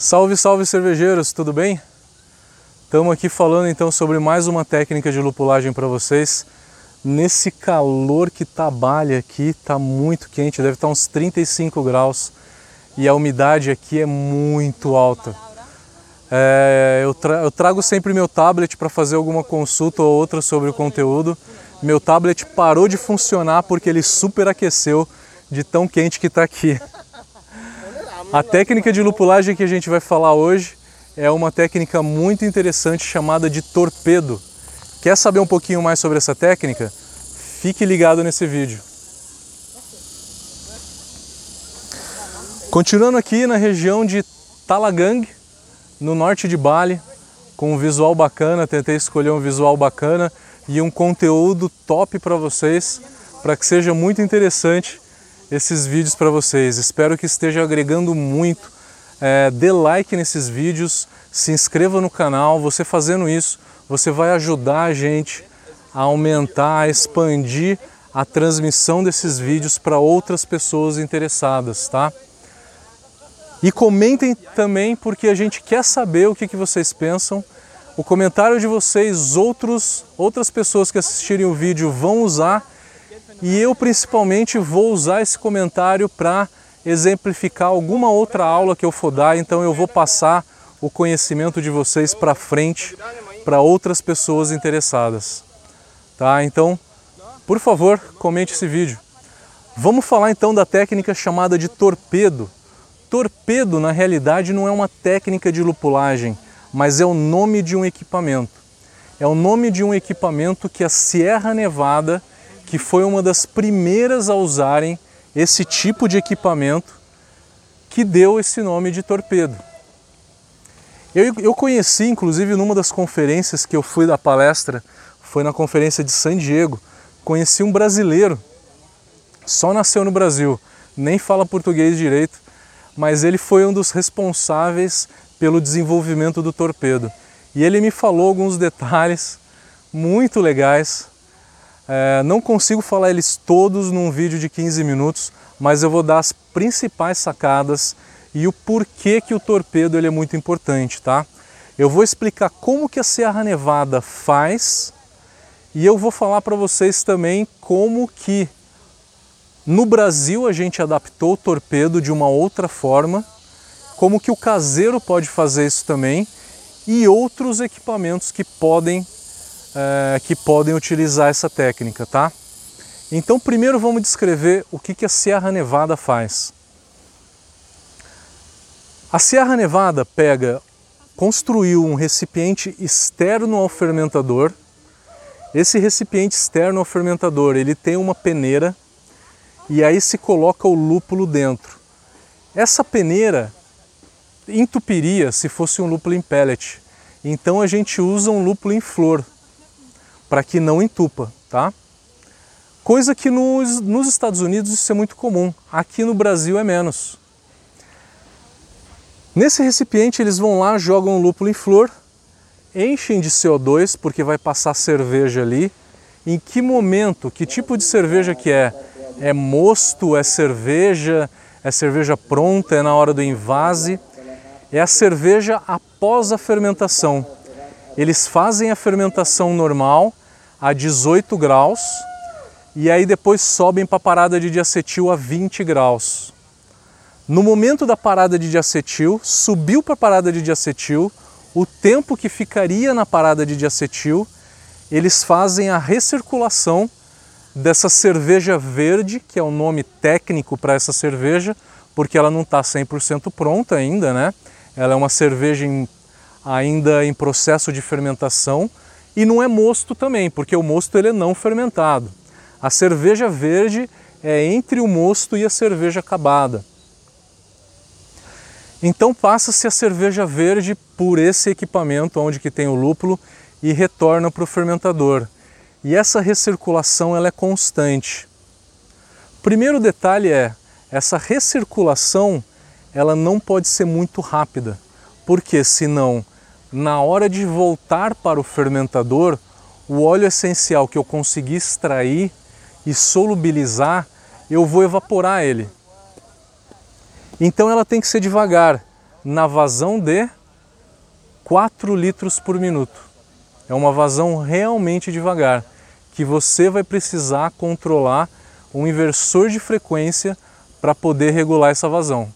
Salve, salve cervejeiros, tudo bem? Estamos aqui falando então sobre mais uma técnica de lupulagem para vocês. Nesse calor que trabalha aqui, tá muito quente, deve estar uns 35 graus e a umidade aqui é muito alta. É, eu, tra eu trago sempre meu tablet para fazer alguma consulta ou outra sobre o conteúdo. Meu tablet parou de funcionar porque ele superaqueceu de tão quente que está aqui. A técnica de lupulagem que a gente vai falar hoje é uma técnica muito interessante chamada de torpedo. Quer saber um pouquinho mais sobre essa técnica? Fique ligado nesse vídeo. Continuando aqui na região de Talagang, no norte de Bali, com um visual bacana, tentei escolher um visual bacana e um conteúdo top para vocês, para que seja muito interessante esses vídeos para vocês. Espero que esteja agregando muito. É, dê like nesses vídeos, se inscreva no canal. Você fazendo isso, você vai ajudar a gente a aumentar, a expandir a transmissão desses vídeos para outras pessoas interessadas, tá? E comentem também porque a gente quer saber o que, que vocês pensam. O comentário de vocês, outros, outras pessoas que assistirem o vídeo vão usar e eu principalmente vou usar esse comentário para exemplificar alguma outra aula que eu for dar, então eu vou passar o conhecimento de vocês para frente para outras pessoas interessadas. Tá? Então, por favor, comente esse vídeo. Vamos falar então da técnica chamada de torpedo. Torpedo, na realidade, não é uma técnica de lupulagem, mas é o nome de um equipamento. É o nome de um equipamento que a Sierra Nevada que foi uma das primeiras a usarem esse tipo de equipamento que deu esse nome de torpedo. Eu, eu conheci, inclusive, numa das conferências que eu fui da palestra, foi na conferência de San Diego, conheci um brasileiro, só nasceu no Brasil, nem fala português direito, mas ele foi um dos responsáveis pelo desenvolvimento do torpedo. E ele me falou alguns detalhes muito legais é, não consigo falar eles todos num vídeo de 15 minutos, mas eu vou dar as principais sacadas e o porquê que o torpedo ele é muito importante, tá? Eu vou explicar como que a Serra Nevada faz e eu vou falar para vocês também como que no Brasil a gente adaptou o torpedo de uma outra forma, como que o caseiro pode fazer isso também e outros equipamentos que podem é, que podem utilizar essa técnica, tá? Então, primeiro vamos descrever o que, que a Sierra Nevada faz. A Sierra Nevada pega, construiu um recipiente externo ao fermentador. Esse recipiente externo ao fermentador, ele tem uma peneira e aí se coloca o lúpulo dentro. Essa peneira entupiria se fosse um lúpulo em pellet. Então a gente usa um lúpulo em flor, para que não entupa, tá? Coisa que nos, nos Estados Unidos isso é muito comum, aqui no Brasil é menos. Nesse recipiente eles vão lá, jogam o lúpulo em flor, enchem de CO2 porque vai passar cerveja ali. Em que momento, que tipo de cerveja que é? É mosto, é cerveja, é cerveja pronta, é na hora do invase? É a cerveja após a fermentação. Eles fazem a fermentação normal, a 18 graus e aí depois sobem para a parada de diacetil a 20 graus. No momento da parada de diacetil, subiu para a parada de diacetil, o tempo que ficaria na parada de diacetil, eles fazem a recirculação dessa cerveja verde, que é o nome técnico para essa cerveja, porque ela não está 100% pronta ainda, né? Ela é uma cerveja em, ainda em processo de fermentação, e não é mosto também, porque o mosto ele é não fermentado. A cerveja verde é entre o mosto e a cerveja acabada. Então passa-se a cerveja verde por esse equipamento onde que tem o lúpulo e retorna para o fermentador. E essa recirculação ela é constante. Primeiro detalhe é, essa recirculação ela não pode ser muito rápida, porque senão na hora de voltar para o fermentador, o óleo essencial que eu consegui extrair e solubilizar, eu vou evaporar ele. Então ela tem que ser devagar. na vazão de 4 litros por minuto. É uma vazão realmente devagar, que você vai precisar controlar um inversor de frequência para poder regular essa vazão.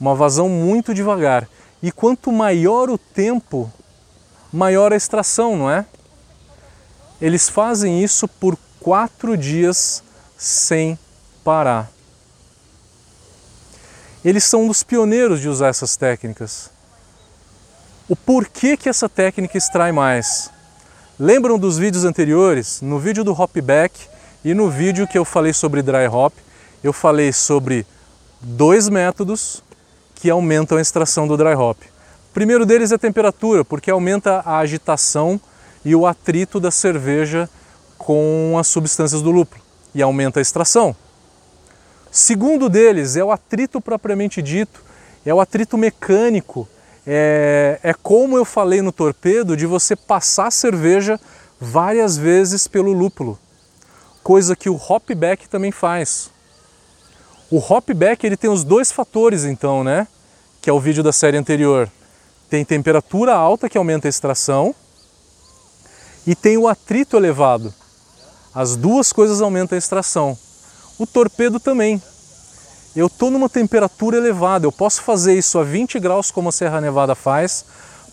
Uma vazão muito devagar. E quanto maior o tempo, maior a extração, não é? Eles fazem isso por quatro dias sem parar. Eles são um dos pioneiros de usar essas técnicas. O porquê que essa técnica extrai mais? Lembram dos vídeos anteriores? No vídeo do Hopback e no vídeo que eu falei sobre dry hop, eu falei sobre dois métodos que aumentam a extração do dry hop. O primeiro deles é a temperatura, porque aumenta a agitação e o atrito da cerveja com as substâncias do lúpulo e aumenta a extração. Segundo deles é o atrito propriamente dito, é o atrito mecânico, é, é como eu falei no torpedo de você passar a cerveja várias vezes pelo lúpulo, coisa que o hopback também faz. O hopback ele tem os dois fatores então, né? Que é o vídeo da série anterior. Tem temperatura alta que aumenta a extração e tem o atrito elevado. As duas coisas aumentam a extração. O torpedo também. Eu estou numa temperatura elevada, eu posso fazer isso a 20 graus como a Serra Nevada faz,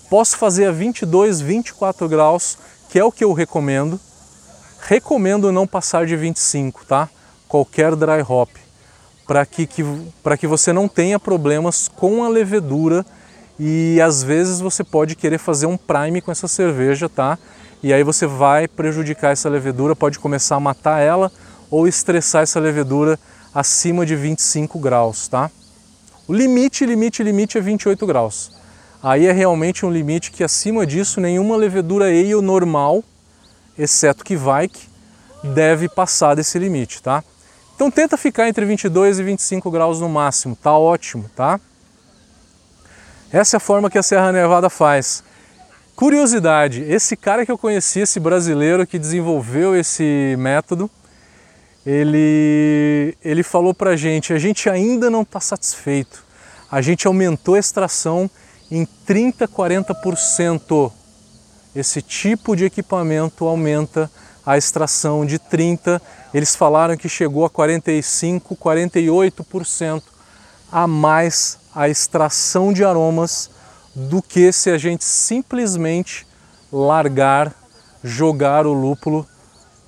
posso fazer a 22, 24 graus, que é o que eu recomendo. Recomendo não passar de 25, tá? Qualquer dry hop para que, que, que você não tenha problemas com a levedura e às vezes você pode querer fazer um prime com essa cerveja, tá? E aí você vai prejudicar essa levedura, pode começar a matar ela ou estressar essa levedura acima de 25 graus, tá? O limite, limite, limite é 28 graus. Aí é realmente um limite que acima disso nenhuma levedura ale normal, exceto que vai, deve passar desse limite, tá? Então tenta ficar entre 22 e 25 graus no máximo, tá ótimo, tá? Essa é a forma que a Serra Nevada faz. Curiosidade, esse cara que eu conheci, esse brasileiro que desenvolveu esse método, ele, ele falou pra gente, a gente ainda não está satisfeito. A gente aumentou a extração em 30, 40%. Esse tipo de equipamento aumenta a extração de 30, eles falaram que chegou a 45, 48% a mais a extração de aromas do que se a gente simplesmente largar, jogar o lúpulo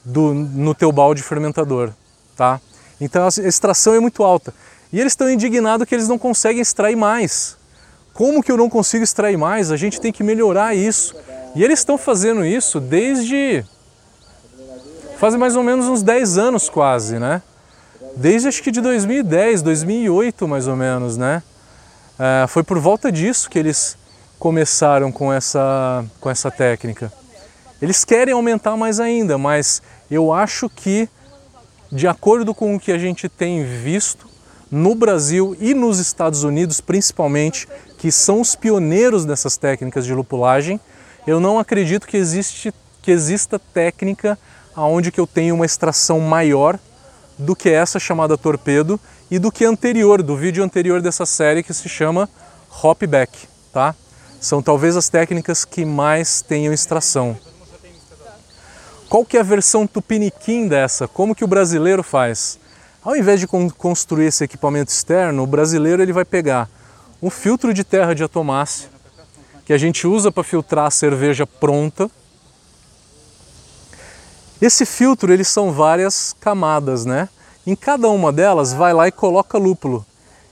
do, no teu balde fermentador, tá? Então a extração é muito alta. E eles estão indignados que eles não conseguem extrair mais. Como que eu não consigo extrair mais? A gente tem que melhorar isso. E eles estão fazendo isso desde faz mais ou menos uns 10 anos quase, né? Desde acho que de 2010, 2008 mais ou menos, né? É, foi por volta disso que eles começaram com essa, com essa técnica. Eles querem aumentar mais ainda, mas eu acho que, de acordo com o que a gente tem visto no Brasil e nos Estados Unidos principalmente, que são os pioneiros dessas técnicas de lupulagem, eu não acredito que, existe, que exista técnica aonde que eu tenho uma extração maior do que essa chamada torpedo e do que anterior, do vídeo anterior dessa série que se chama hopback, tá? São talvez as técnicas que mais tenham extração. Qual que é a versão tupiniquim dessa? Como que o brasileiro faz? Ao invés de construir esse equipamento externo, o brasileiro ele vai pegar um filtro de terra de atomácia que a gente usa para filtrar a cerveja pronta, esse filtro, eles são várias camadas, né? Em cada uma delas, vai lá e coloca lúpulo,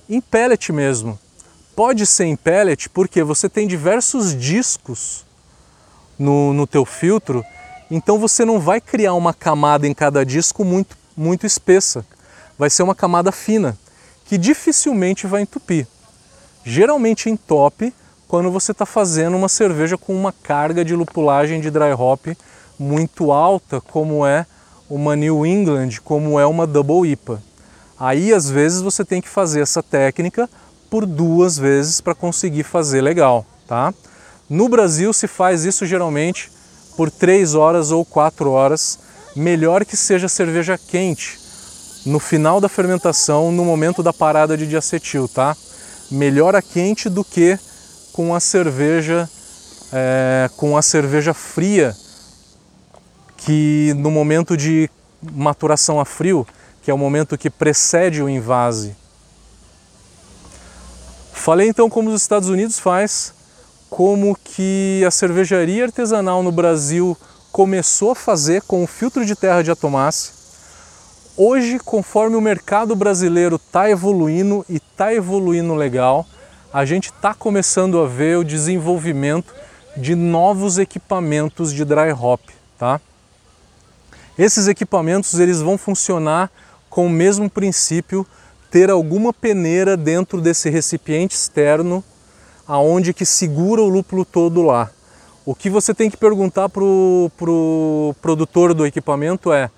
em pellet mesmo. Pode ser em pellet porque você tem diversos discos no, no teu filtro, então você não vai criar uma camada em cada disco muito, muito espessa. Vai ser uma camada fina, que dificilmente vai entupir. Geralmente entope quando você está fazendo uma cerveja com uma carga de lupulagem de dry hop muito alta, como é uma New England, como é uma Double IPA. Aí às vezes você tem que fazer essa técnica por duas vezes para conseguir fazer legal, tá? No Brasil se faz isso geralmente por três horas ou quatro horas, melhor que seja cerveja quente no final da fermentação, no momento da parada de diacetil, tá? melhor a quente do que com a cerveja é, com a cerveja fria, que no momento de maturação a frio, que é o momento que precede o invase. Falei então como os Estados Unidos faz, como que a cervejaria artesanal no Brasil começou a fazer com o filtro de terra de atomácia. Hoje, conforme o mercado brasileiro está evoluindo e está evoluindo legal, a gente está começando a ver o desenvolvimento de novos equipamentos de dry hop, tá? Esses equipamentos eles vão funcionar com o mesmo princípio, ter alguma peneira dentro desse recipiente externo, aonde que segura o lúpulo todo lá. O que você tem que perguntar para o pro produtor do equipamento é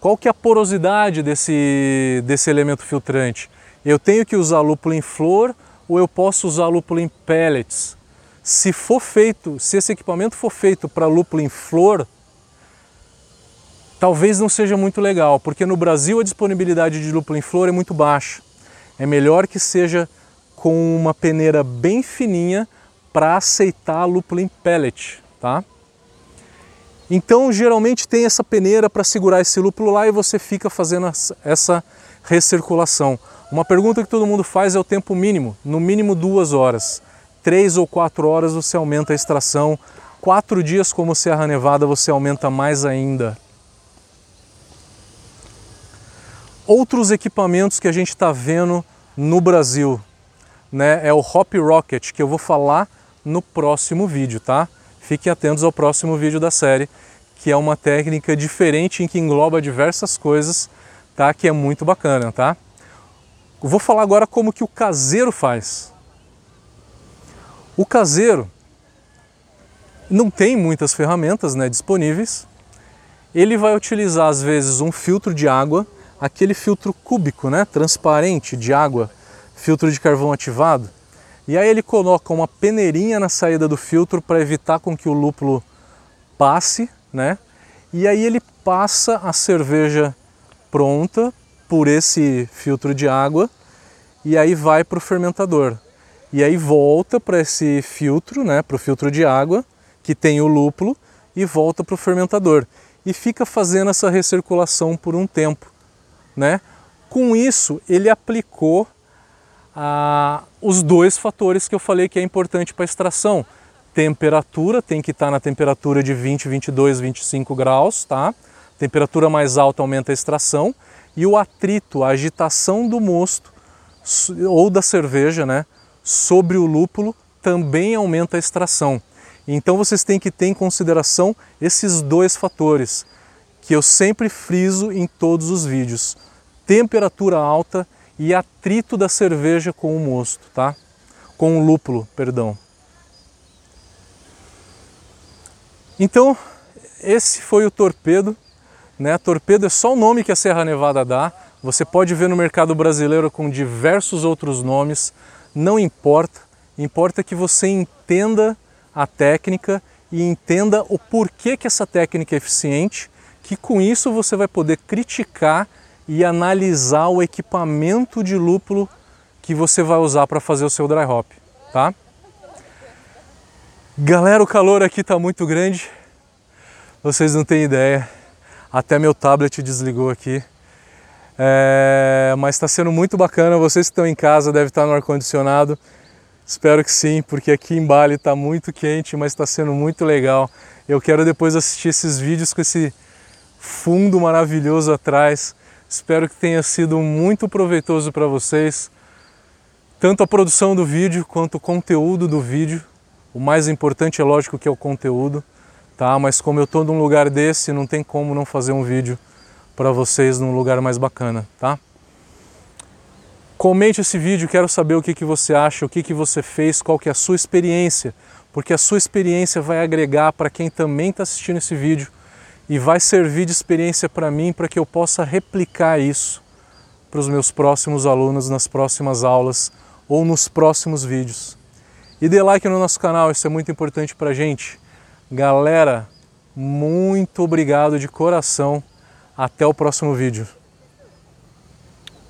qual que é a porosidade desse, desse elemento filtrante? Eu tenho que usar lúpulo em flor ou eu posso usar lúpulo em pellets? Se for feito, se esse equipamento for feito para lúpulo em flor, talvez não seja muito legal, porque no Brasil a disponibilidade de lúpulo em flor é muito baixa. É melhor que seja com uma peneira bem fininha para aceitar lúpulo em pellet, tá? Então, geralmente tem essa peneira para segurar esse lúpulo lá e você fica fazendo essa recirculação. Uma pergunta que todo mundo faz é o tempo mínimo, no mínimo duas horas três ou quatro horas você aumenta a extração, quatro dias como Serra Nevada você aumenta mais ainda. Outros equipamentos que a gente está vendo no Brasil, né, é o Hop Rocket, que eu vou falar no próximo vídeo, tá? Fiquem atentos ao próximo vídeo da série, que é uma técnica diferente em que engloba diversas coisas, tá? Que é muito bacana, tá? Vou falar agora como que o caseiro faz, o caseiro não tem muitas ferramentas né, disponíveis. Ele vai utilizar às vezes um filtro de água, aquele filtro cúbico, né, transparente de água, filtro de carvão ativado. E aí ele coloca uma peneirinha na saída do filtro para evitar com que o lúpulo passe, né? E aí ele passa a cerveja pronta por esse filtro de água e aí vai para o fermentador e aí volta para esse filtro, né, para o filtro de água que tem o lúpulo e volta para o fermentador e fica fazendo essa recirculação por um tempo, né? Com isso ele aplicou ah, os dois fatores que eu falei que é importante para a extração. Temperatura tem que estar tá na temperatura de 20, 22, 25 graus, tá? Temperatura mais alta aumenta a extração e o atrito, a agitação do mosto ou da cerveja, né? sobre o lúpulo também aumenta a extração. Então vocês têm que ter em consideração esses dois fatores que eu sempre friso em todos os vídeos: temperatura alta e atrito da cerveja com o mosto, tá? Com o lúpulo, perdão. Então, esse foi o torpedo, né? Torpedo é só o nome que a Serra Nevada dá. Você pode ver no mercado brasileiro com diversos outros nomes não importa, importa que você entenda a técnica e entenda o porquê que essa técnica é eficiente, que com isso você vai poder criticar e analisar o equipamento de lúpulo que você vai usar para fazer o seu dry hop, tá? Galera, o calor aqui está muito grande, vocês não têm ideia, até meu tablet desligou aqui. É, mas está sendo muito bacana. Vocês que estão em casa devem estar no ar-condicionado. Espero que sim, porque aqui em Bali está muito quente, mas está sendo muito legal. Eu quero depois assistir esses vídeos com esse fundo maravilhoso atrás. Espero que tenha sido muito proveitoso para vocês, tanto a produção do vídeo quanto o conteúdo do vídeo. O mais importante é lógico que é o conteúdo, tá? Mas como eu estou num lugar desse, não tem como não fazer um vídeo para vocês num lugar mais bacana, tá? Comente esse vídeo, quero saber o que, que você acha, o que, que você fez, qual que é a sua experiência, porque a sua experiência vai agregar para quem também está assistindo esse vídeo e vai servir de experiência para mim para que eu possa replicar isso para os meus próximos alunos nas próximas aulas ou nos próximos vídeos. E dê like no nosso canal, isso é muito importante para a gente. Galera, muito obrigado de coração até o próximo vídeo.